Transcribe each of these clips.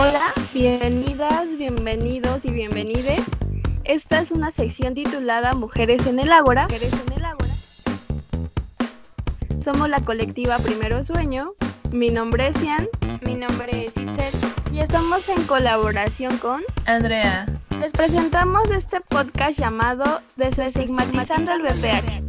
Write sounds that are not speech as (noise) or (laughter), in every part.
Hola, bienvenidas, bienvenidos y bienvenides. Esta es una sección titulada Mujeres en el Ágora. Mujeres en el Ágora. Somos la colectiva Primero Sueño. Mi nombre es Ian. Mi nombre es Itzel. Y estamos en colaboración con Andrea. Les presentamos este podcast llamado Desestigmatizando el VPH.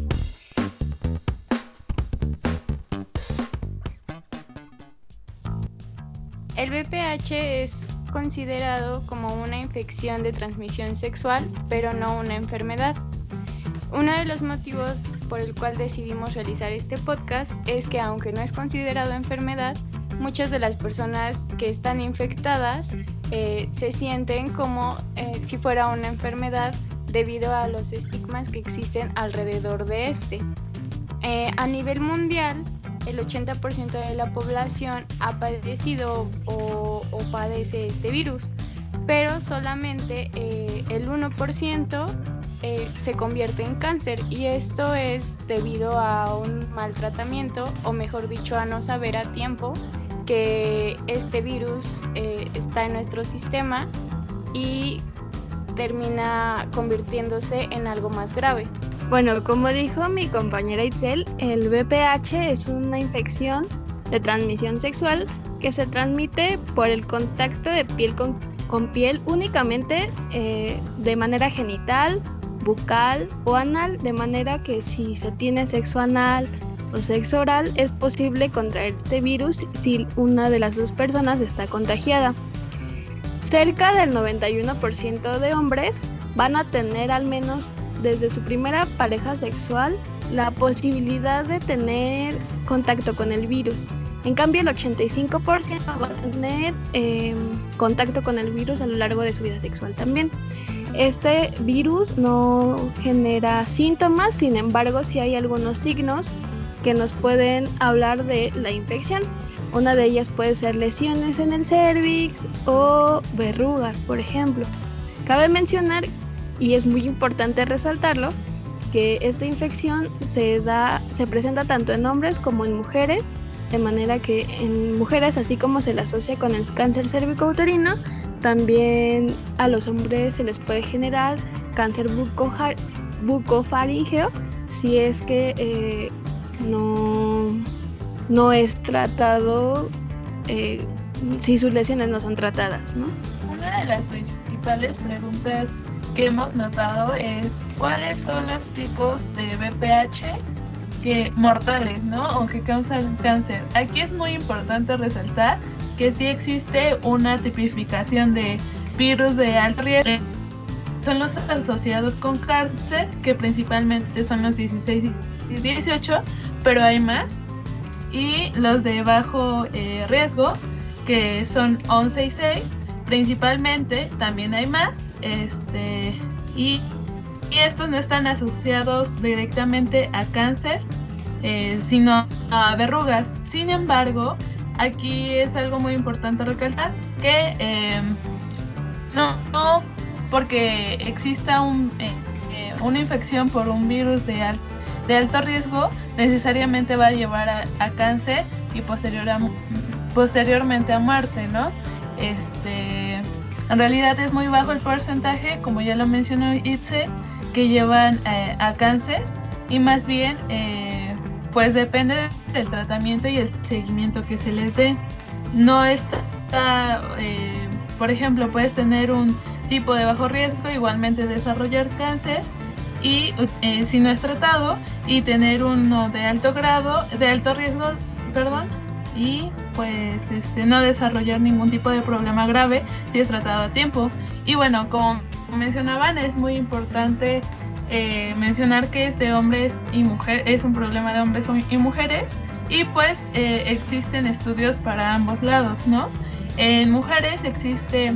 El VPH es considerado como una infección de transmisión sexual, pero no una enfermedad. Uno de los motivos por el cual decidimos realizar este podcast es que aunque no es considerado enfermedad, muchas de las personas que están infectadas eh, se sienten como eh, si fuera una enfermedad debido a los estigmas que existen alrededor de este. Eh, a nivel mundial, el 80% de la población ha padecido o, padece este virus, pero solamente eh, el 1% eh, se convierte en cáncer y esto es debido a un maltratamiento o mejor dicho a no saber a tiempo que este virus eh, está en nuestro sistema y termina convirtiéndose en algo más grave. Bueno, como dijo mi compañera Itzel, el VPH es una infección de transmisión sexual que se transmite por el contacto de piel con, piel únicamente eh, de manera genital, bucal o anal, de manera que si se tiene sexo anal o sexo oral es posible contraer este virus si una de las dos personas está contagiada. Cerca del 91% de hombres van a tener al menos desde su primera pareja sexual la posibilidad de tener contacto con el virus. En cambio, el 85% va a tener em, contacto con el virus a lo largo de su vida sexual también. Este virus no genera síntomas, sin embargo, sí hay algunos signos que nos pueden hablar de la infección. Una de ellas puede ser lesiones en el cervix o verrugas, por ejemplo. Cabe mencionar y es muy importante resaltarlo que esta infección se da se presenta tanto en hombres como en mujeres de manera que en mujeres así como se le asocia con el cáncer cervicouterino también a los hombres se les puede generar cáncer bucofaringeo si es que eh, no, no es tratado eh, si sus lesiones no son tratadas, ¿no? Una de las principales preguntas que hemos notado es cuáles son los tipos de BPH que mortales, ¿no? O que causan cáncer. Aquí es muy importante resaltar que sí existe una tipificación de virus de alto riesgo. Son los asociados con cáncer, que principalmente son los 16 y 18, pero hay más. Y los de bajo eh, riesgo, que son 11 y 6, principalmente, también hay más este, y, estos no están asociados directamente a cáncer, eh, sino a verrugas. Sin embargo, aquí es algo muy importante recalcar que em, no, porque exista un, eh, eh, una infección por un virus de, de alto riesgo, necesariamente va a llevar a, cáncer y posterior posteriormente a muerte, ¿no? Este, en realidad es muy bajo el porcentaje, como ya lo mencionó Itze, que llevan eh, a cáncer y más bien eh, pues depende del tratamiento y el seguimiento que se les dé. No está, eh, por ejemplo, puedes tener un tipo de bajo riesgo, igualmente desarrollar cáncer y si no es tratado y tener uno de alto grado, de alto riesgo, perdón, y pues este, no desarrollar ningún tipo de problema grave si es tratado a tiempo. Y bueno, como mencionaban, es muy importante eh, mencionar que es de hombres y mujeres, es un problema de hombres y mujeres y pues eh, existen estudios para ambos lados, ¿no? En mujeres existe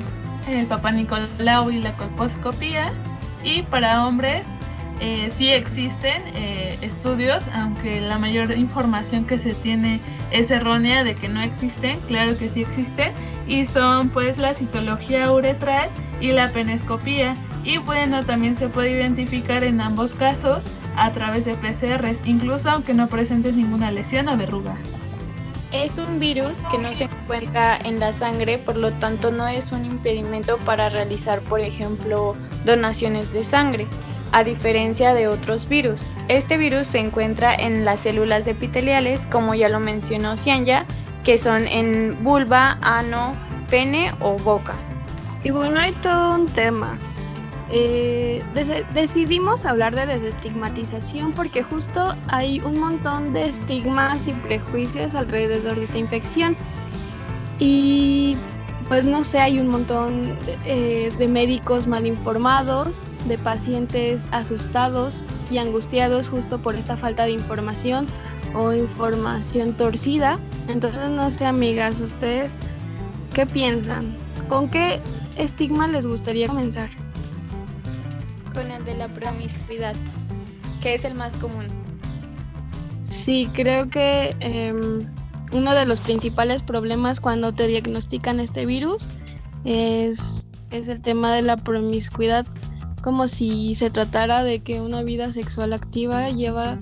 el papá Nicolau y la colposcopía y para hombres eh, sí existen eh, estudios, aunque la mayor información que se tiene es errónea de que no existen, claro que sí existen, y son pues la citología uretral y la penescopía. Y bueno, también se puede identificar en ambos casos a través de PCRs, incluso aunque no presentes ninguna lesión o verruga. Es un virus que no se encuentra en la sangre, por lo tanto no es un impedimento para realizar, por ejemplo, donaciones de sangre, a diferencia de otros virus. Este virus se encuentra en las células epiteliales, como ya lo mencionó Cianya, que son en vulva, ano, pene o boca. Y bueno, hay todo un tema. Eh, decidimos hablar de desestigmatización porque justo hay un montón de estigmas y prejuicios alrededor de esta infección. Y pues no sé, hay un montón de, eh, de médicos mal informados, de pacientes asustados y angustiados justo por esta falta de información o información torcida. Entonces no sé, amigas, ustedes, ¿qué piensan? ¿Con qué estigma les gustaría comenzar? con el de la promiscuidad, que es el más común. Sí, creo que em, uno de los principales problemas cuando te diagnostican este virus es, es el tema de la promiscuidad, como si se tratara de que una vida sexual activa lleva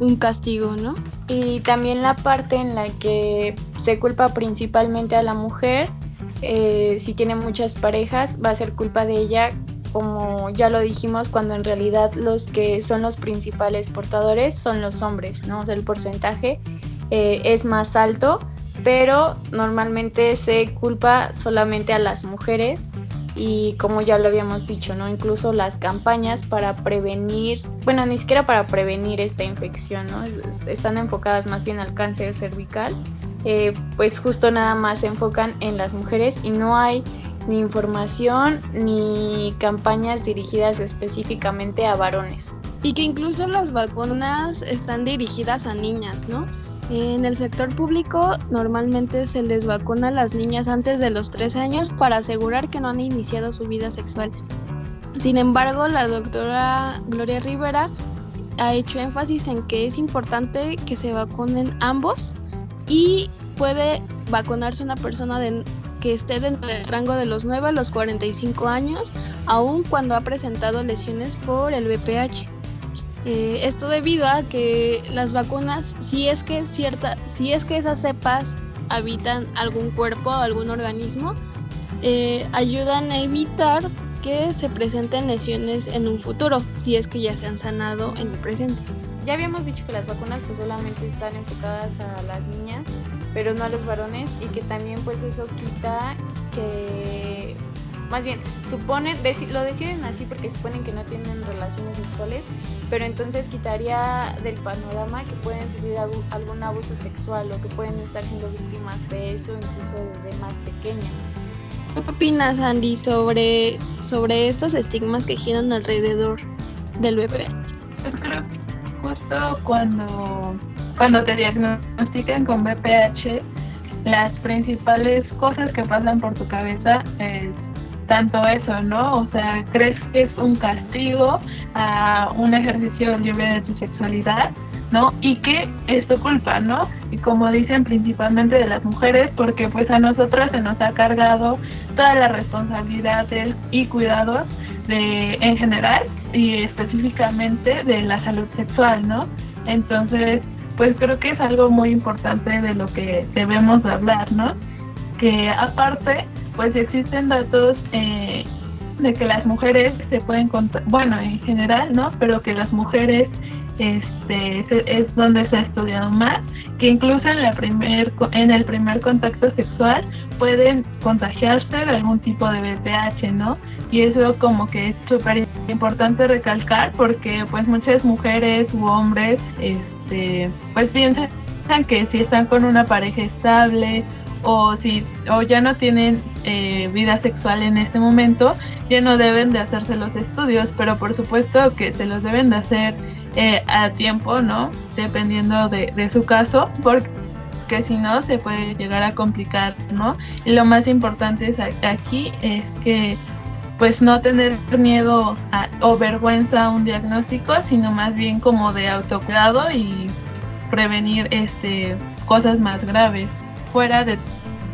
un castigo, ¿no? Y también la parte en la que se culpa principalmente a la mujer, eh, si tiene muchas parejas, va a ser culpa de ella como ya lo dijimos, cuando en realidad los que son los principales portadores son los hombres, ¿no? O el porcentaje eh, es más alto, pero normalmente se culpa solamente a las mujeres y como ya lo habíamos dicho, ¿no? Incluso las campañas para prevenir, bueno, ni siquiera para prevenir esta infección, ¿no? Están enfocadas más bien al cáncer cervical, eh, pues justo nada más se enfocan en las mujeres y no hay ni información ni campañas dirigidas específicamente a varones. Y que incluso las vacunas están dirigidas a niñas, ¿no? En el sector público normalmente se les vacuna a las niñas antes de los 3 años para asegurar que no han iniciado su vida sexual. Sin embargo, la doctora Gloria Rivera ha hecho énfasis en que es importante que se vacunen ambos y puede vacunarse una persona de que esté dentro del rango de los 9 a los 45 años, aun cuando ha presentado lesiones por el VPH. Eh, esto debido a que las vacunas, si es que cierta, si es que esas cepas habitan algún cuerpo o algún organismo, eh, ayudan a evitar que se presenten lesiones en un futuro, si es que ya se han sanado en el presente. Ya habíamos dicho que las vacunas pues solamente están enfocadas a las niñas, pero no a los varones y que también pues eso quita que más bien supone lo deciden así porque suponen que no tienen relaciones sexuales pero entonces quitaría del panorama que pueden sufrir algún abuso sexual o que pueden estar siendo víctimas de eso incluso de más pequeñas ¿Qué opinas, Andy, sobre, sobre estos estigmas que giran alrededor del bebé? Pues creo que justo cuando cuando te diagnostican con BPH, las principales cosas que pasan por tu cabeza es tanto eso, ¿no? O sea, crees que es un castigo a un ejercicio libre de tu sexualidad, ¿no? Y que es tu culpa, ¿no? Y como dicen principalmente de las mujeres, porque pues a nosotras se nos ha cargado toda la responsabilidad y cuidados de, en general y específicamente de la salud sexual, ¿no? Entonces, pues creo que es algo muy importante de lo que debemos hablar, ¿no? Que aparte, pues existen datos eh, de que las mujeres se pueden contar, bueno, en general, ¿no? Pero que las mujeres este, es donde se ha estudiado más, que incluso en, la primer, en el primer contacto sexual pueden contagiarse de algún tipo de VPH, ¿no? Y eso como que es súper importante recalcar porque pues muchas mujeres u hombres, este, pues piensan que si están con una pareja estable o si o ya no tienen eh, vida sexual en este momento, ya no deben de hacerse los estudios, pero por supuesto que se los deben de hacer eh, a tiempo, ¿no? Dependiendo de, su caso, porque si no se puede llegar a complicar, ¿no? Y lo más importante aquí es que pues no tener miedo o vergüenza a un diagnóstico, sino más bien como de autocuidado y prevenir este cosas más graves fuera de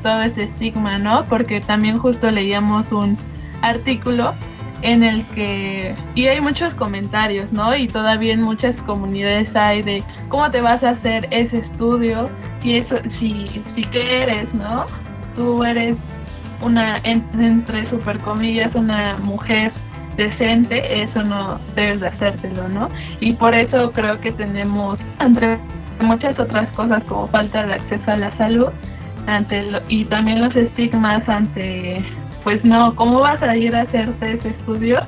todo este estigma, ¿no? Porque también justo leíamos un artículo en el que, y hay muchos comentarios, ¿no? Y todavía en muchas comunidades hay de cómo te vas a hacer ese estudio, si eso, si, si qué eres, ¿no? Tú eres una, entre super comillas, una mujer decente, eso no debes de hacértelo, ¿no? Y por eso creo que tenemos, entre muchas otras cosas como falta de acceso a la salud, ante y también los estigmas ante pues no, ¿cómo vas a ir a hacerte ese estudio?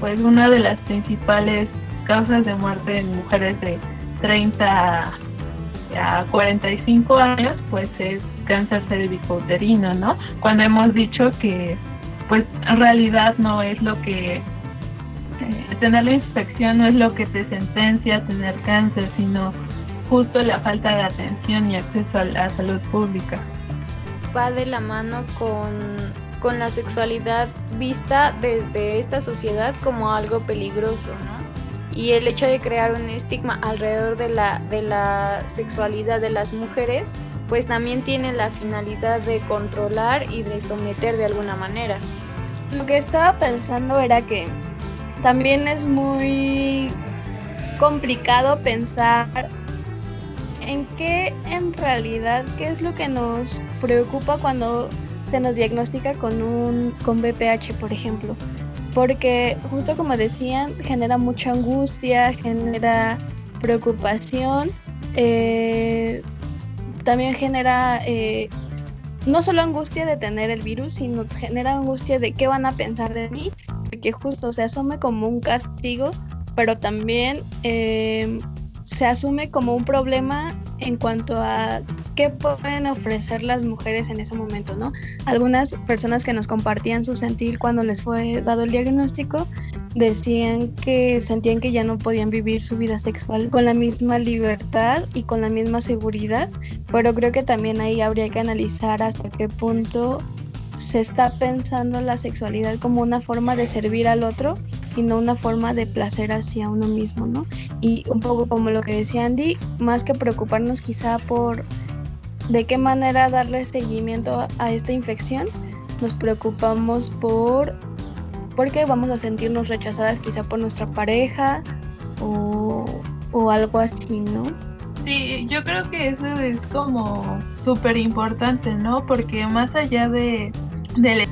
Pues una de las principales causas de muerte en mujeres de 30 a 45 años, pues es cáncer cervicouterino, ¿no? Cuando hemos dicho que, pues en realidad no es lo que eh, tener la inspección no es lo que te sentencia a tener cáncer, sino justo la falta de atención y acceso a la salud pública. Va de la mano con con la sexualidad vista desde esta sociedad como algo peligroso, ¿no? Y el hecho de crear un estigma alrededor de la, de la sexualidad de las mujeres, pues también tiene la finalidad de controlar y de someter de alguna manera. Lo que estaba pensando era que también es muy complicado pensar en qué en realidad, qué es lo que nos preocupa cuando se nos diagnostica con un con BPH, por ejemplo, porque justo como decían, genera mucha angustia, genera preocupación, eh, también genera eh, no solo angustia de tener el virus, sino genera angustia de qué van a pensar de mí, porque justo se asume como un castigo, pero también eh, se asume como un problema en cuanto a qué pueden ofrecer las mujeres en ese momento, ¿no? Algunas personas que nos compartían su sentir cuando les fue dado el diagnóstico decían que sentían que ya no podían vivir su vida sexual con la misma libertad y con la misma seguridad, pero creo que también ahí habría que analizar hasta qué punto se está pensando la sexualidad como una forma de servir al otro y no una forma de placer hacia uno mismo, ¿no? Y un poco como lo que decía Andy, más que preocuparnos quizá por de qué manera darle seguimiento a esta infección, nos preocupamos por porque vamos a sentirnos rechazadas quizá por nuestra pareja o, o algo así, ¿no? Sí, yo creo que eso es como súper importante, ¿no? Porque más allá de del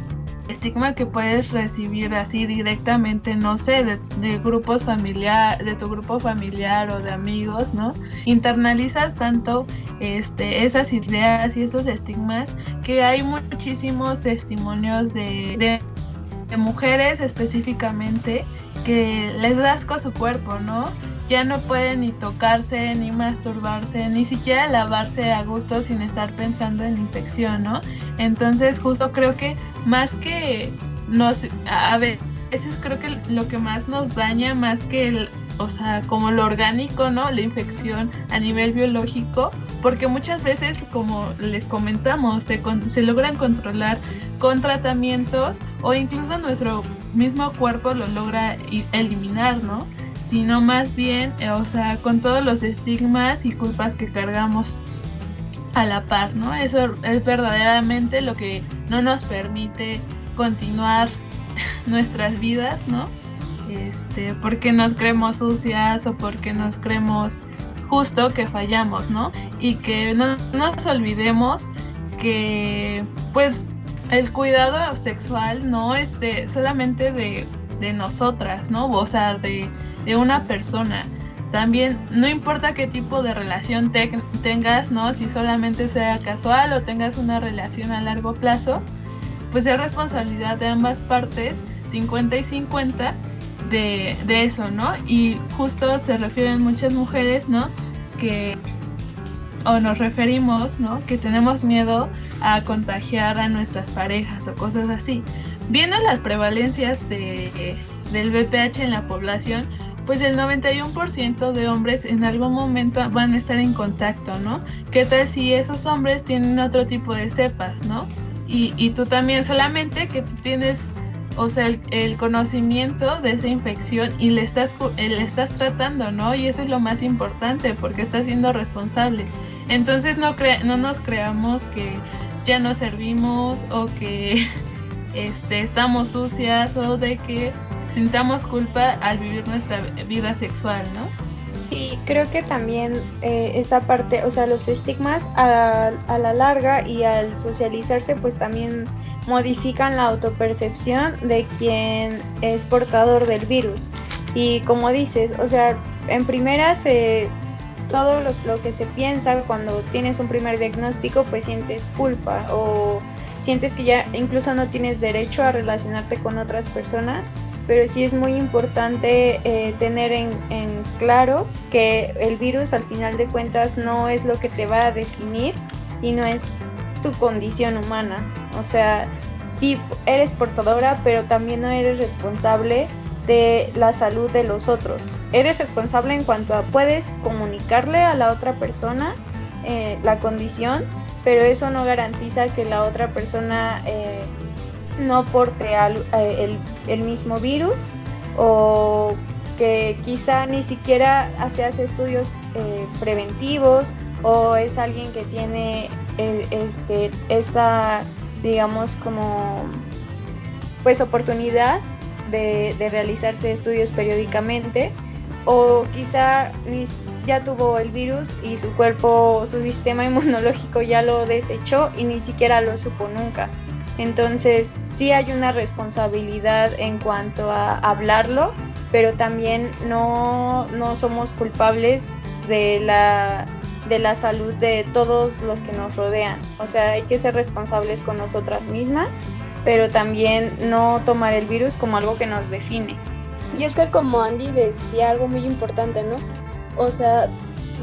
estigma que puedes recibir así directamente, no sé, de, grupos familiar, de tu grupo familiar o de amigos, ¿no? Internalizas tanto este, esas ideas y esos estigmas que hay muchísimos testimonios de, de mujeres específicamente que les da asco su cuerpo, ¿no? Ya no pueden ni tocarse, ni masturbarse, ni siquiera lavarse a gusto sin estar pensando en infección, ¿no? Entonces justo creo que más que nos, a veces creo que lo que más nos daña, más que el, o sea, como lo orgánico, ¿no? La infección a nivel biológico, porque muchas veces, como les comentamos, se, se logran controlar con tratamientos o incluso nuestro mismo cuerpo lo logra eliminar, ¿no? Sino más bien, eh, o sea, con todos los estigmas y culpas que cargamos a la par, ¿no? Eso es verdaderamente lo que no nos permite continuar (laughs) nuestras vidas, ¿no? Este, porque nos creemos sucias o porque nos creemos justo que fallamos, ¿no? Y que no, nos olvidemos que, pues, el cuidado sexual no este solamente de, de nosotras, ¿no? O sea, de de una persona. También no importa qué tipo de relación tengas, ¿no? Si solamente sea casual o tengas una relación a largo plazo, pues es responsabilidad de ambas partes, 50 y 50, de, de eso, ¿no? Y justo se refieren muchas mujeres, ¿no? Que o nos referimos, ¿no? Que tenemos miedo a contagiar a nuestras parejas o cosas así. Viendo las prevalencias de, del VPH en la población, pues el 91% de hombres en algún momento van a estar en contacto, ¿no? ¿Qué tal si esos hombres tienen otro tipo de cepas, ¿no? Y, tú también, solamente que tú tienes, o sea, el, conocimiento de esa infección y le estás, le estás tratando, ¿no? Y eso es lo más importante porque estás siendo responsable. Entonces no, no nos creamos que ya no servimos o que (laughs) este, estamos sucias o de que sintamos culpa al vivir nuestra vida sexual, ¿no? Sí, creo que también eh, esa parte, o sea, los estigmas a, a, la larga y al socializarse, pues también modifican la autopercepción de quien es portador del virus. Y como dices, o sea, en primera se, todo lo, lo, que se piensa cuando tienes un primer diagnóstico, pues sientes culpa o sientes que ya incluso no tienes derecho a relacionarte con otras personas, pero sí es muy importante eh, tener en, claro que el virus al final de cuentas no es lo que te va a definir y no es tu condición humana. O sea, sí eres portadora, pero también no eres responsable de la salud de los otros. Eres responsable en cuanto a puedes comunicarle a la otra persona eh, la condición, pero eso no garantiza que la otra persona eh, no porte al, eh, el, mismo virus o que quizá ni siquiera se hace estudios eh, preventivos o es alguien que tiene este, esta, digamos, como pues oportunidad de, realizarse estudios periódicamente o quizá ya tuvo el virus y su cuerpo, su sistema inmunológico ya lo desechó y ni siquiera lo supo nunca. Entonces sí hay una responsabilidad en cuanto a hablarlo, pero también no, no somos culpables de la, de la salud de todos los que nos rodean. O sea, hay que ser responsables con nosotras mismas, pero también no tomar el virus como algo que nos define. Y es que como Andy decía algo muy importante, ¿no? O sea,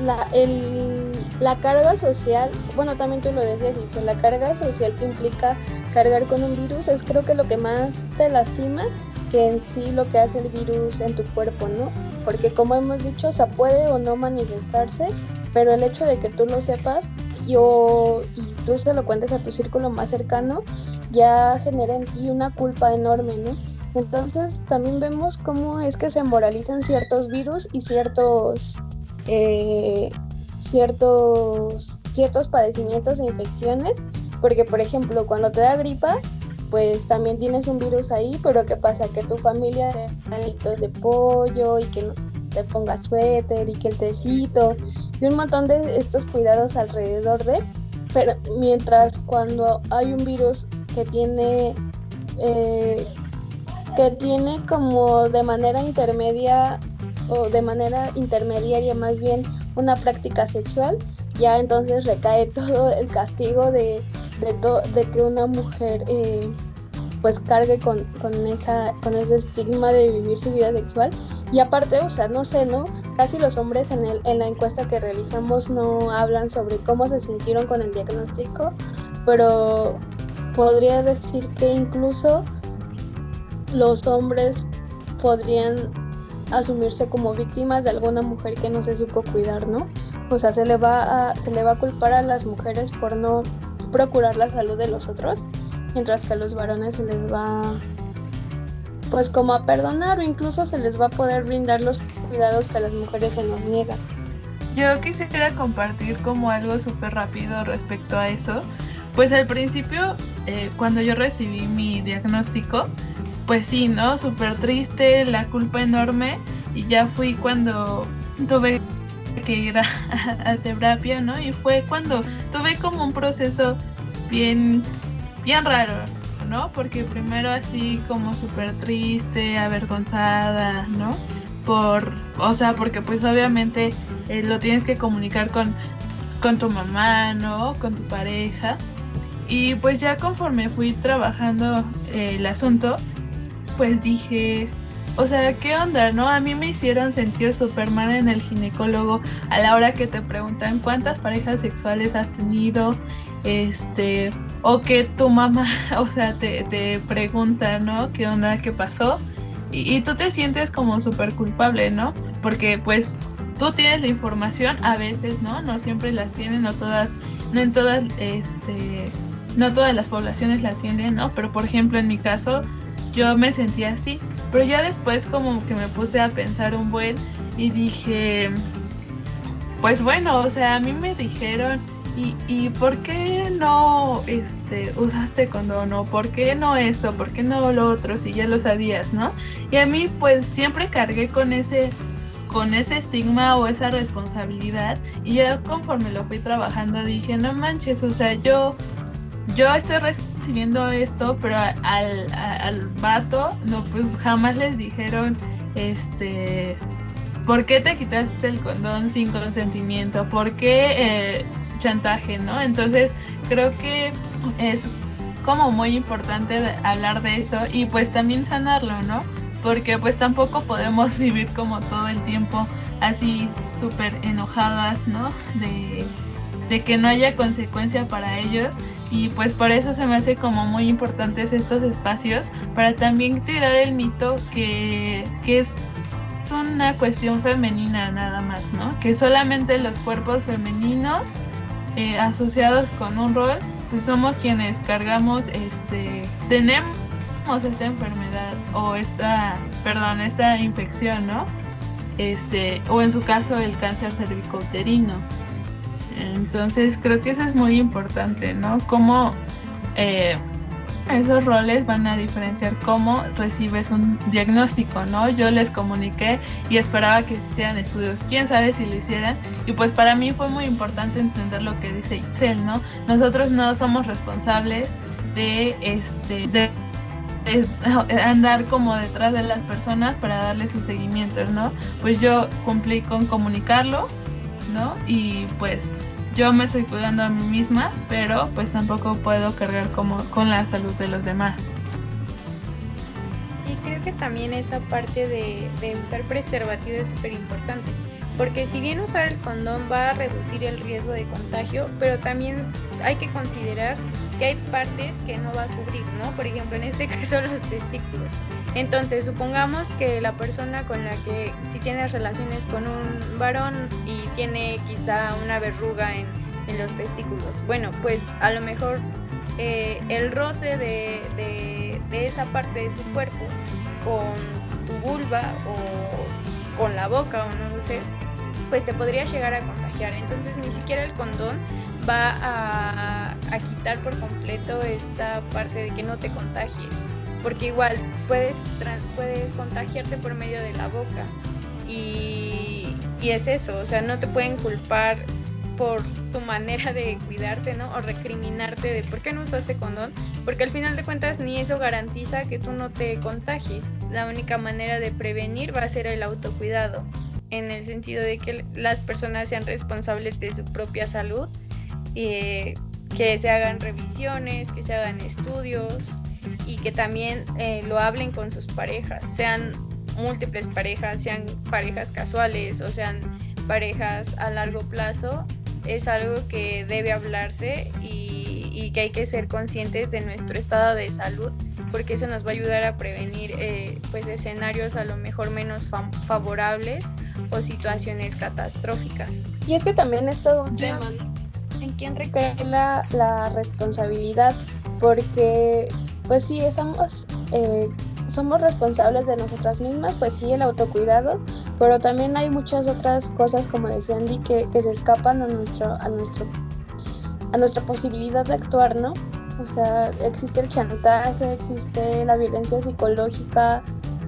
la, el, la carga social, bueno, también tú lo decías, la carga social que implica cargar con un virus es creo que lo que más te lastima que en sí lo que hace el virus en tu cuerpo, ¿no? Porque como hemos dicho, o sea, puede o no manifestarse, pero el hecho de que tú lo sepas y, y tú se lo cuentes a tu círculo más cercano, ya genera en ti una culpa enorme, ¿no? Entonces también vemos cómo es que se moralizan ciertos virus y ciertos, eh, ciertos, ciertos padecimientos e infecciones, porque por ejemplo cuando te da gripa, pues también tienes un virus ahí, pero ¿qué pasa? Que tu familia te de pollo y que te pongas suéter y que el tecito y un montón de estos cuidados alrededor de, pero mientras cuando hay un virus que tiene eh, que tiene como de manera intermedia o de manera intermediaria más bien una práctica sexual, ya entonces recae todo el castigo de, de, de que una mujer eh, pues cargue con, con, esa, con ese estigma de vivir su vida sexual. Y aparte, o sea, no sé, ¿no? Casi los hombres en, el, en la encuesta que realizamos no hablan sobre cómo se sintieron con el diagnóstico, pero podría decir que incluso los hombres podrían asumirse como víctimas de alguna mujer que no se supo cuidar, ¿no? O sea, se le va a, se le va a culpar a las mujeres por no procurar la salud de los otros, mientras que a los varones se les va pues como a perdonar o incluso se les va a poder brindar los cuidados que a las mujeres se nos niegan. Yo quisiera compartir como algo súper rápido respecto a eso. Pues al principio, eh, cuando yo recibí mi diagnóstico, pues sí, ¿no? Súper triste, la culpa enorme. Y ya fui cuando tuve que ir a, (laughs) a, terapia, ¿no? Y fue cuando tuve como un proceso bien, bien raro, ¿no? Porque primero así como súper triste, avergonzada, ¿no? Por, o sea, porque pues obviamente eh, lo tienes que comunicar con, con tu mamá, ¿no? Con tu pareja. Y pues ya conforme fui trabajando eh, el asunto, pues dije, o sea, ¿qué onda, no? A mí me hicieron sentir súper mal en el ginecólogo a la hora que te preguntan cuántas parejas sexuales has tenido, este, o que tu mamá, (laughs) o sea, te, te pregunta, ¿no? ¿Qué onda, qué pasó? Y, tú te sientes como súper culpable, ¿no? Porque pues tú tienes la información, a veces, ¿no? No siempre las tienen, no todas, no todas, este, no todas las poblaciones la tienen, ¿no? Pero por ejemplo, en mi caso, yo me sentía así, pero ya después como que me puse a pensar un buen y dije, pues bueno, o sea, a mí me dijeron ¿Y, ¿Y por qué no este, usaste condón? ¿O por qué no esto? ¿Por qué no lo otro? Si ya lo sabías, ¿no? Y a mí pues siempre cargué con ese con ese estigma o esa responsabilidad y ya conforme lo fui trabajando dije, no manches, o sea, yo, yo estoy recibiendo esto, pero al, al, vato, no, pues jamás les dijeron, este, ¿por qué te quitaste el condón sin consentimiento? ¿Por qué eh, chantaje, no? Entonces, creo que es como muy importante hablar de eso y pues también sanarlo, ¿no? porque pues tampoco podemos (laughs) vivir como todo el tiempo así súper enojadas, ¿no? De, que no haya consecuencia para ellos y pues por eso se me hace como muy importantes estos espacios para también tirar el mito que, es una cuestión femenina nada más, ¿no? Que solamente los cuerpos femeninos eh, asociados con un rol, pues somos quienes cargamos, este, tenemos esta enfermedad o esta, perdón, esta infección, ¿no? Este, o en su caso el cáncer cervicouterino. Entonces creo que eso es muy importante, ¿no? Cómo eh, esos roles van a diferenciar cómo recibes un diagnóstico, ¿no? Yo les comuniqué y esperaba que sean estudios, quién sabe si lo hicieran, y pues para mí fue muy importante entender lo que dice Itzel, ¿no? Nosotros no somos responsables de este de (laughs) andar como detrás de las personas para darle su seguimiento, ¿no? Pues yo cumplí con comunicarlo, Y pues yo me estoy cuidando a mí misma, pero pues tampoco puedo cargar como con la salud de los demás. Y creo que también esa parte de, de usar preservativo es súper importante, porque si bien usar el condón va a reducir el riesgo de contagio, pero también hay que considerar que hay partes que no va a cubrir, ¿no? Por ejemplo, en este (laughs) caso los testículos. Entonces, supongamos que la persona con la que si tienes relaciones con un varón y tiene quizá una verruga en, los testículos, bueno, pues a lo mejor eh, el roce de, esa parte de su cuerpo con tu vulva o con la boca o no lo sé, pues te podría llegar a contagiar. Entonces ni siquiera el condón va a, quitar por completo esta parte de que no te contagies, porque igual puedes, puedes contagiarte por medio de la boca y, y es eso, o sea, no te pueden culpar por tu manera de cuidarte, ¿no? O recriminarte de por qué no usaste condón, porque al final de cuentas ni eso garantiza que tú no te contagies. La única manera de prevenir va a ser el autocuidado, en el sentido de que las personas sean responsables de su propia salud eh, que se hagan revisiones, que se hagan estudios y que también eh, lo hablen con sus parejas, sean múltiples parejas, sean parejas casuales o sean parejas a largo plazo, es algo que debe hablarse y, que hay que ser conscientes de nuestro estado de salud porque eso nos va a ayudar a prevenir eh, pues escenarios a lo mejor menos favorables o situaciones catastróficas. Y es que también es todo un tema, en quién recae la, la responsabilidad, porque pues sí, somos, eh, somos responsables de nosotras mismas, pues sí, el autocuidado, pero también hay muchas otras cosas, como decía Andy, que, se escapan a, nuestro, a, nuestro, a nuestra posibilidad de actuar, ¿no? O sea, existe el chantaje, existe la violencia psicológica,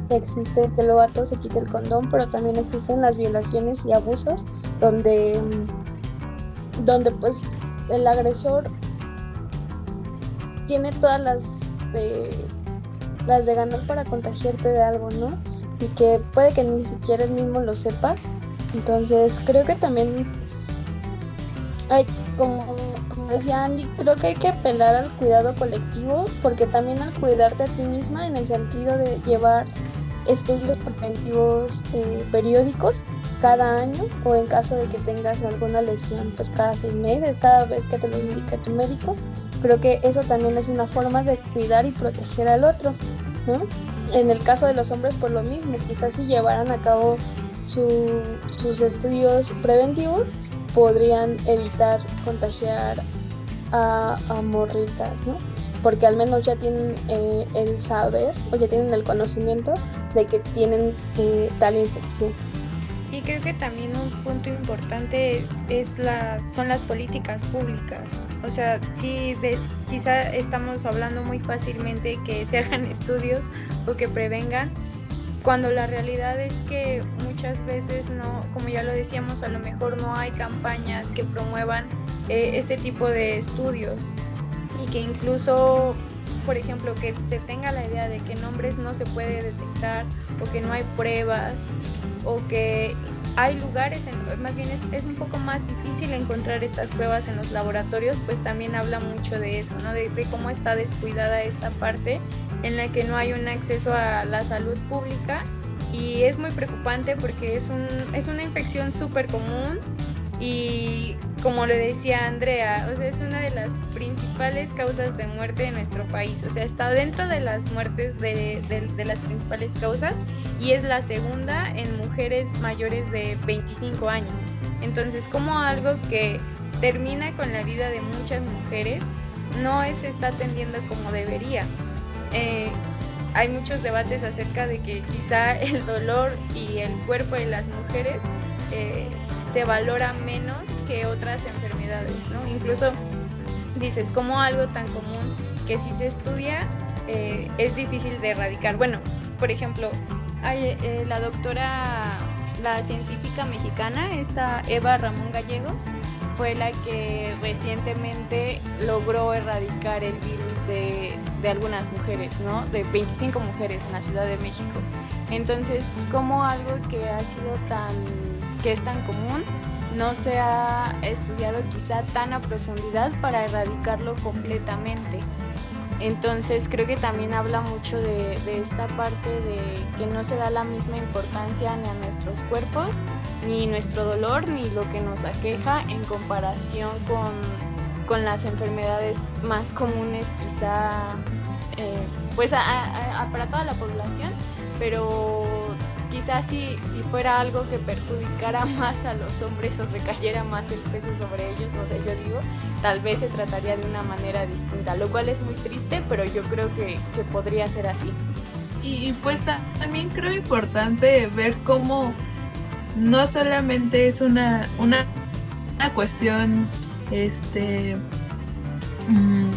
existe que el vato se quite el condón, pero también existen las violaciones y abusos donde donde pues el agresor tiene todas las de, las de ganar para contagiarte de algo, ¿no? Y que puede que ni siquiera él mismo lo sepa. Entonces creo que también hay, como, decía Andy, creo que hay que apelar al cuidado colectivo, porque también al cuidarte a ti misma en el sentido de llevar estudios preventivos eh, periódicos cada año o en caso de que tengas alguna lesión, pues cada seis meses, cada vez que te lo indique tu médico. Creo que eso también es una forma de cuidar y proteger al otro, ¿no? En el caso de los hombres, por lo mismo, quizás si llevaran a cabo sus estudios preventivos, podrían evitar contagiar a, a morritas, ¿no? Porque al menos ya tienen eh, el saber o ya tienen el conocimiento de que tienen eh, tal infección creo que también un punto importante es, es la, son las políticas públicas. O sea, sí, de, quizá estamos hablando muy fácilmente que se hagan (laughs) estudios o que prevengan, cuando la realidad es que muchas veces no, como ya lo decíamos, a lo mejor no hay campañas que promuevan eh, este tipo de estudios y que incluso, por ejemplo, que se tenga la idea de que en hombres no se puede detectar o que no hay pruebas o que hay lugares, en, más bien es, es, un poco más difícil encontrar estas pruebas en los laboratorios, pues también habla mucho de eso, ¿no? de, de cómo está descuidada esta parte en la que no hay un acceso a la salud pública y es muy preocupante porque es, un, es una infección súper común y como le decía Andrea, o sea, es una de las principales causas de muerte de nuestro país, o sea, está dentro de las muertes de, de, de las principales causas y es la segunda en mujeres mayores de 25 años. Entonces, como algo que termina con la vida de muchas mujeres, no se está atendiendo como debería. Eh, hay muchos debates acerca de que quizá (laughs) el dolor y el cuerpo de las mujeres eh, se valora menos que otras enfermedades, ¿no? Incluso dices, como algo tan común que si se estudia eh, es difícil de erradicar. Bueno, por ejemplo, la doctora, la científica mexicana, esta Eva Ramón Gallegos, fue la que recientemente logró erradicar el virus de, de, algunas mujeres, ¿no? De 25 mujeres en la Ciudad de México. Entonces, como algo que ha sido tan, que es tan común, no se ha estudiado quizá tan a profundidad para erradicarlo completamente. Entonces creo que también habla mucho de, esta parte de que no se da la misma importancia ni a nuestros cuerpos, ni nuestro dolor, ni lo que nos aqueja en comparación con, con las enfermedades más comunes quizá eh, pues para toda la población, pero quizás si, si fuera algo que perjudicara (laughs) más a los hombres o recayera más el peso sobre ellos, no sé, yo digo, tal vez se trataría de una manera distinta, lo cual es muy triste, pero yo creo que, que podría ser así. Y pues también creo importante ver cómo no solamente es una, una, una cuestión este mmm,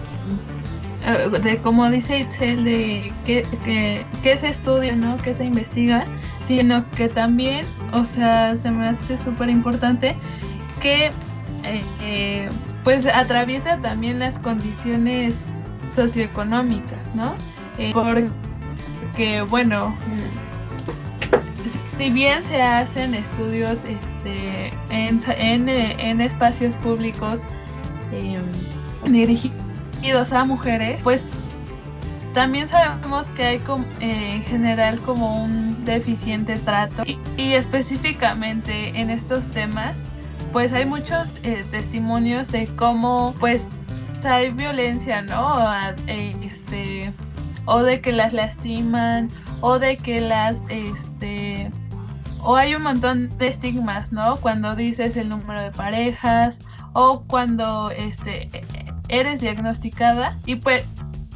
de como dice Itzel de que, que, que, se estudia, ¿no? que se investiga, sino que también, o sea, se me hace súper importante que eh, eh, pues atraviesa también las condiciones socioeconómicas, ¿no? Eh, porque, bueno, si bien se hacen estudios este, en, en, en espacios públicos dirigidos a mujeres, pues también sabemos que hay eh, en general como un deficiente trato y, específicamente en estos temas pues hay muchos eh, testimonios de cómo pues hay violencia, ¿no? Este, o de que las lastiman o de que las este o hay un montón de estigmas, ¿no? Cuando dices el número de parejas o cuando este eres diagnosticada y pues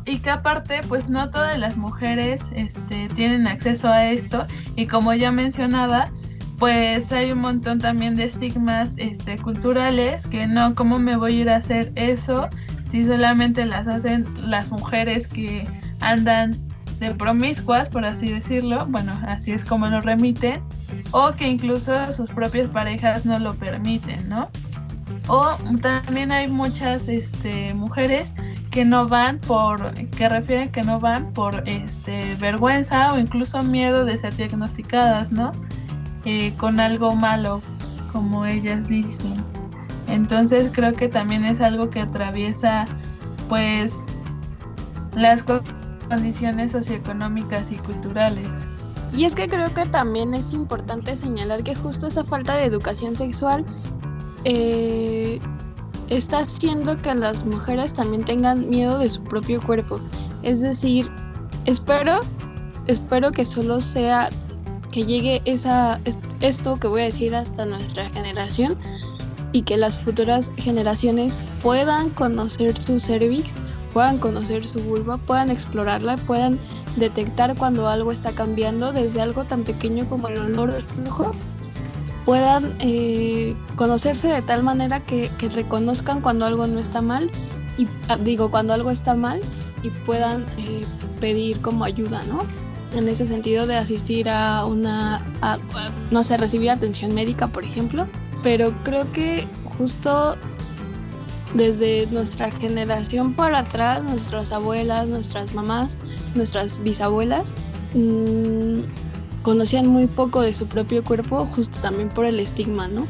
y que aparte pues no todas las mujeres este, tienen acceso a esto. Y como ya mencionaba pues hay un montón también de estigmas este, culturales que no, ¿cómo me voy a ir a hacer eso si solamente las hacen las mujeres que andan de promiscuas, por así decirlo, bueno, así es como lo remiten, o que incluso sus propias parejas no lo permiten, ¿no? O también hay muchas este, mujeres que no van por, que refieren que no van por este, vergüenza o incluso miedo de ser diagnosticadas, ¿no? Eh, con algo malo, como ellas dicen. Entonces creo que también es algo que atraviesa pues las condiciones socioeconómicas y culturales. Y es que creo que también es importante señalar que justo esa falta de educación sexual eh, está haciendo que las mujeres también tengan miedo de su propio cuerpo. Es decir, espero, espero que solo sea que llegue esa, esto que voy a decir hasta nuestra generación y que las futuras generaciones puedan conocer su cervix, puedan conocer su vulva, puedan explorarla, puedan detectar cuando algo está cambiando desde algo tan pequeño como el olor del flujo puedan eh, conocerse de tal manera que, reconozcan cuando algo no está mal y ah, digo cuando algo está mal y puedan eh, pedir como ayuda, ¿no? En ese sentido de asistir a una, no sé, recibir atención médica, por ejemplo, pero creo que justo desde nuestra generación para atrás, nuestras abuelas, nuestras mamás, nuestras bisabuelas, mmm, conocían muy poco de su propio cuerpo, justo también por el estigma, ¿no?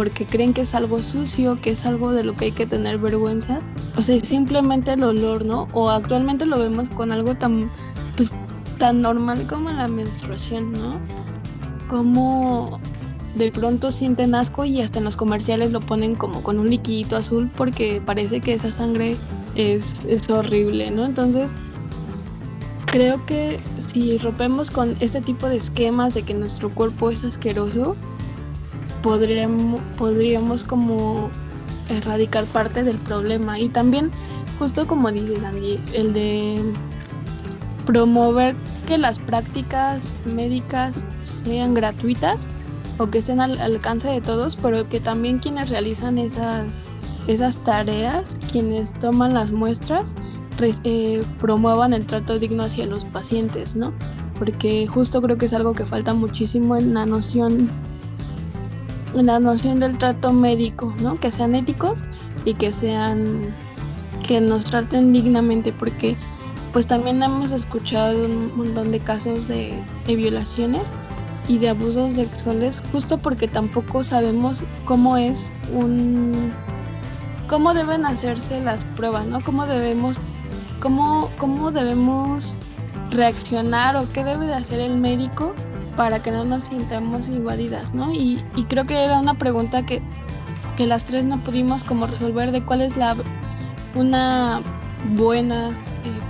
Porque creen que es algo sucio, que es algo de lo que hay que tener vergüenza. O sea, simplemente el olor, ¿no? O actualmente lo vemos con algo tan, pues, tan normal como la menstruación, ¿no? Como de pronto sienten asco y hasta en los comerciales lo ponen como con un liquidito azul porque parece que esa sangre es, es horrible, ¿no? Entonces, creo que si rompemos con este tipo de esquemas de que nuestro cuerpo es asqueroso, podríamos, podríamos como erradicar parte del problema. Y también, justo como dices, Andy, el de promover que las prácticas médicas sean gratuitas o que estén al alcance de todos, pero que también quienes realizan esas, esas tareas, quienes toman las muestras, eh, promuevan el trato digno hacia los pacientes, ¿no? Porque justo creo que es algo que falta muchísimo en la noción, la noción del trato médico, ¿no? Que sean éticos y que sean, que nos traten dignamente, porque pues también hemos escuchado un montón de casos de, de violaciones y de abusos sexuales justo porque tampoco sabemos cómo es un cómo deben hacerse las pruebas, ¿no? Cómo debemos cómo, cómo debemos reaccionar o qué debe de hacer el médico para que no nos sintamos invadidas, ¿no? Y, y creo que era una pregunta que, que, las tres no pudimos como resolver de cuál es la una buena eh,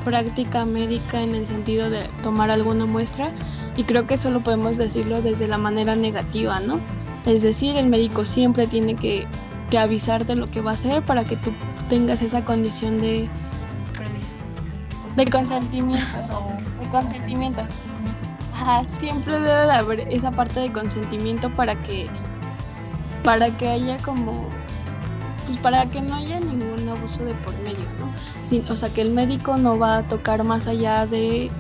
práctica médica en el sentido de tomar alguna muestra y creo que solo podemos decirlo desde la manera negativa, ¿no? Es decir, el médico siempre tiene que, que avisarte lo que va a hacer para que tú tengas esa condición de, de consentimiento. De consentimiento. Siempre debe de haber esa parte de consentimiento para que para que haya como pues para que no haya ningún abuso de por medio, ¿no? o sea, que el médico no va a tocar más allá de,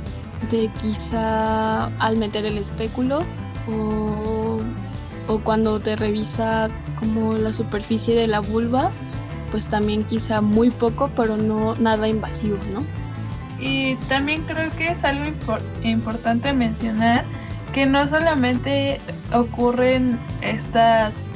de quizá al meter el espéculo o, o cuando te revisa como la superficie de la vulva, pues también quizá muy poco, pero no nada invasivo, ¿no? Y también creo que es algo importante mencionar que no solamente ocurren estas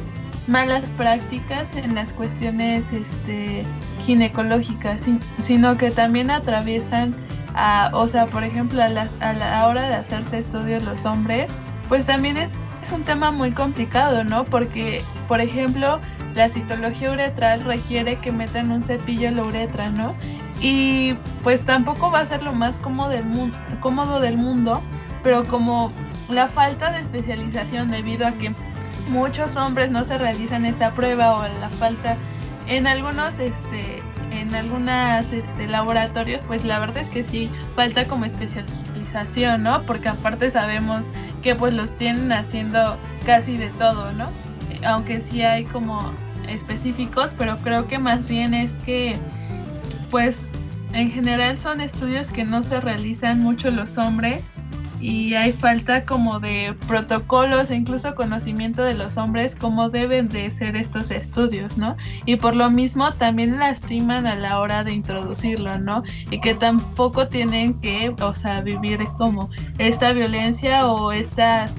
malas prácticas en las cuestiones este, ginecológicas, sino que también atraviesan a, o sea, por ejemplo, a, a la hora de hacerse estudios los hombres, pues también es, es un tema muy complicado, ¿no? Porque, por ejemplo, la citología uretral requiere que metan un cepillo en la uretra, ¿no? Y pues tampoco va a ser lo más cómodo del, mundo, cómodo del mundo, pero como la falta de especialización debido a que muchos hombres no se realizan esta prueba o la falta en algunos este en algunas este, laboratorios pues la verdad es que sí falta como especialización no porque aparte sabemos que pues los tienen haciendo casi de todo no aunque sí hay como específicos pero creo que más bien es que pues en general son estudios que no se realizan mucho los hombres y hay falta como de protocolos e incluso conocimiento de los hombres cómo deben de ser estos estudios, ¿no? Y por lo mismo también lastiman a la hora de introducirlo, ¿no? Y que tampoco tienen que, o sea, vivir como esta violencia o estas,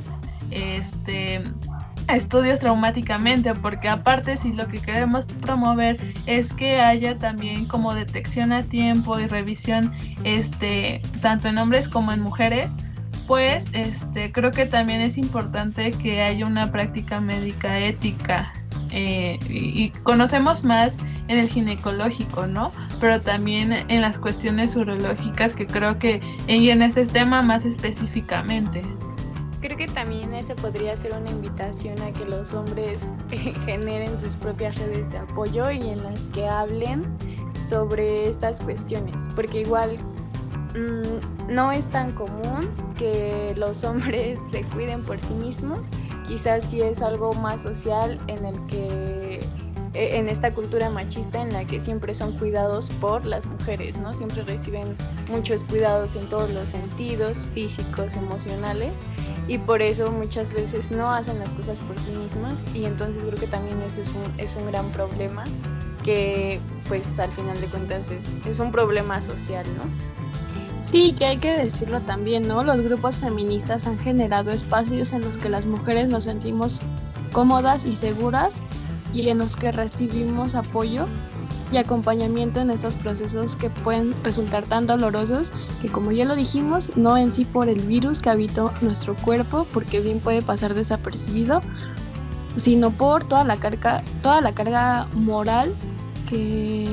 este, estudios traumáticamente, porque aparte si lo que queremos promover es que haya también como detección a tiempo y revisión este tanto en hombres como en mujeres, pues este creo que también es importante que haya una práctica médica ética eh, y, conocemos más en el ginecológico, ¿no? Pero también en las cuestiones urológicas que creo que y en ese tema más específicamente creo que también ese podría ser una invitación a que los hombres (laughs) generen sus propias redes de apoyo y en las que hablen sobre estas cuestiones, porque igual mm, no es tan común que los (laughs) hombres se cuiden por sí mismos quizás sí es algo más social en el que e, en esta cultura machista en la que siempre son cuidados por las mujeres, ¿no? Siempre reciben muchos cuidados en todos los sentidos, físicos, emocionales, y por eso muchas veces no hacen las cosas por sí mismas, y entonces creo que también eso es un, es un gran problema, que pues al final de cuentas es, es un problema social, ¿no? Sí, que hay que decirlo también, ¿no? Los grupos feministas han generado espacios en los que las mujeres nos sentimos cómodas y seguras y en los que recibimos apoyo y acompañamiento en estos procesos que pueden resultar tan dolorosos que como ya lo dijimos, no en sí por el virus que habitó nuestro cuerpo, porque bien puede pasar desapercibido, sino por toda la carga, toda la carga moral que,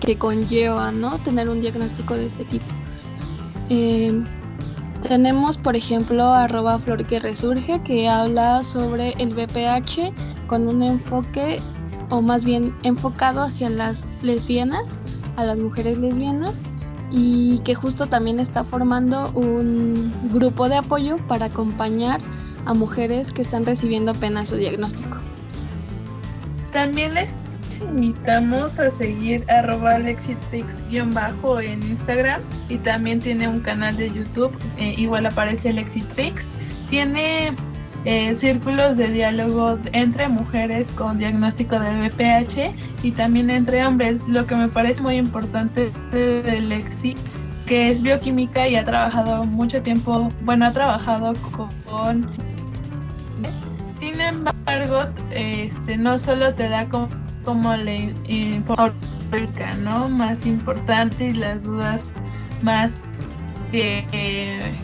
que conlleva ¿no? tener un diagnóstico de este tipo. Eh, tenemos, por ejemplo, arroba flor que resurge, que habla sobre el BPH con un enfoque, o más bien enfocado hacia las lesbianas, a las mujeres lesbianas, y que justo también está formando un grupo de apoyo para acompañar a mujeres que están recibiendo apenas su diagnóstico. También les invitamos a seguir arroba Lexitrix-bajo en Instagram y también tiene un canal de YouTube, eh, igual aparece Lexitrix. Tiene eh, círculos de diálogo entre mujeres con diagnóstico de BPH y también entre hombres, lo que me parece muy importante de Lexi que es bioquímica y ha trabajado mucho tiempo, bueno, ha trabajado con... Sin embargo, este, no solo te da como la información más importante y las dudas más que,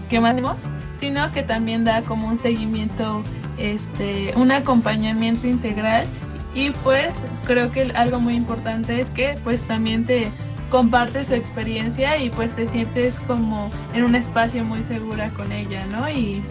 que mandemos, sino que también da como un seguimiento, este, un acompañamiento integral y pues creo que algo muy importante es que pues también te comparte su experiencia y pues te sientes como en un espacio muy segura con ella, ¿no? Y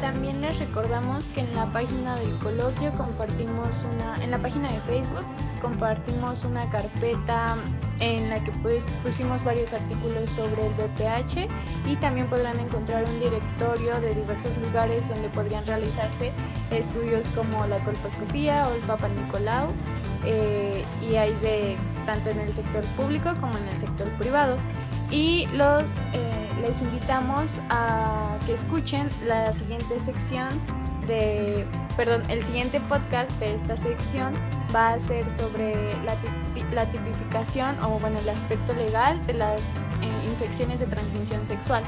también les recordamos que en la página del coloquio compartimos una, en la página de Facebook compartimos una carpeta en la que pues, pusimos varios artículos sobre el BPH y también podrán encontrar un directorio de diversos lugares donde podrían realizarse estudios como la colposcopía o el Papa Nicolau eh, y hay de tanto en el sector público como en el sector privado. Y los eh, les invitamos a que escuchen la siguiente sección de perdón el siguiente podcast de esta sección va a ser sobre la, la tipificación o bueno el aspecto legal de las eh, infecciones de transmisión sexual.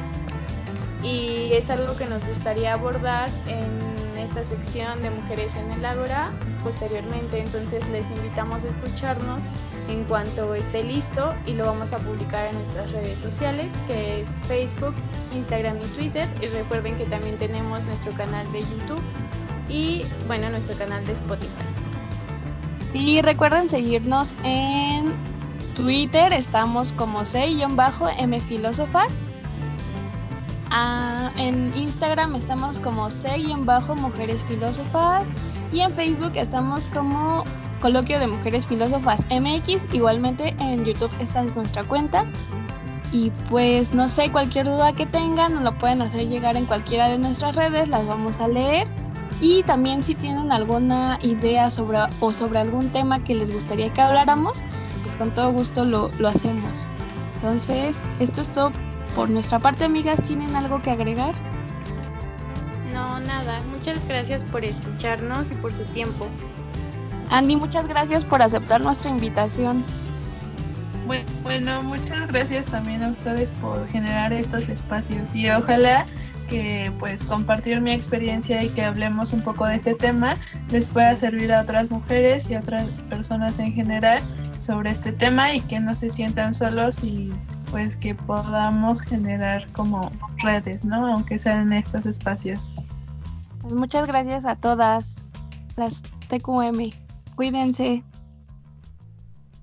Y es algo que nos gustaría abordar en esta sección de mujeres en el ágora posteriormente entonces les invitamos a escucharnos en cuanto esté listo y lo vamos a publicar en nuestras redes sociales que es Facebook, Instagram y Twitter y recuerden que también tenemos nuestro canal de YouTube y bueno nuestro canal de Spotify. Y recuerden seguirnos en Twitter, estamos como C-M Filósofas. Ah, en Instagram estamos como C-Mujeres Filósofas. Y en Facebook estamos como Coloquio de Mujeres Filósofas MX. Igualmente en YouTube esta es nuestra cuenta. Y pues no sé, cualquier duda que tengan nos lo pueden hacer llegar en cualquiera de nuestras redes, las vamos a leer. Y también si tienen alguna idea sobre o sobre algún tema que les gustaría que habláramos, pues con todo gusto lo, lo hacemos. Entonces, esto es todo por nuestra parte, amigas. ¿Tienen algo que agregar? No, nada. Muchas gracias por escucharnos y por su tiempo. Andy, muchas gracias por aceptar nuestra invitación. Bueno, muchas gracias también a ustedes por generar estos espacios y ojalá que pues compartir mi experiencia y que hablemos un poco de este tema les pueda servir a otras mujeres y a otras personas en general sobre este tema y que no se sientan solos y pues que podamos generar como redes, ¿no? Aunque sean estos espacios. Pues muchas gracias a todas las TQM. Cuídense.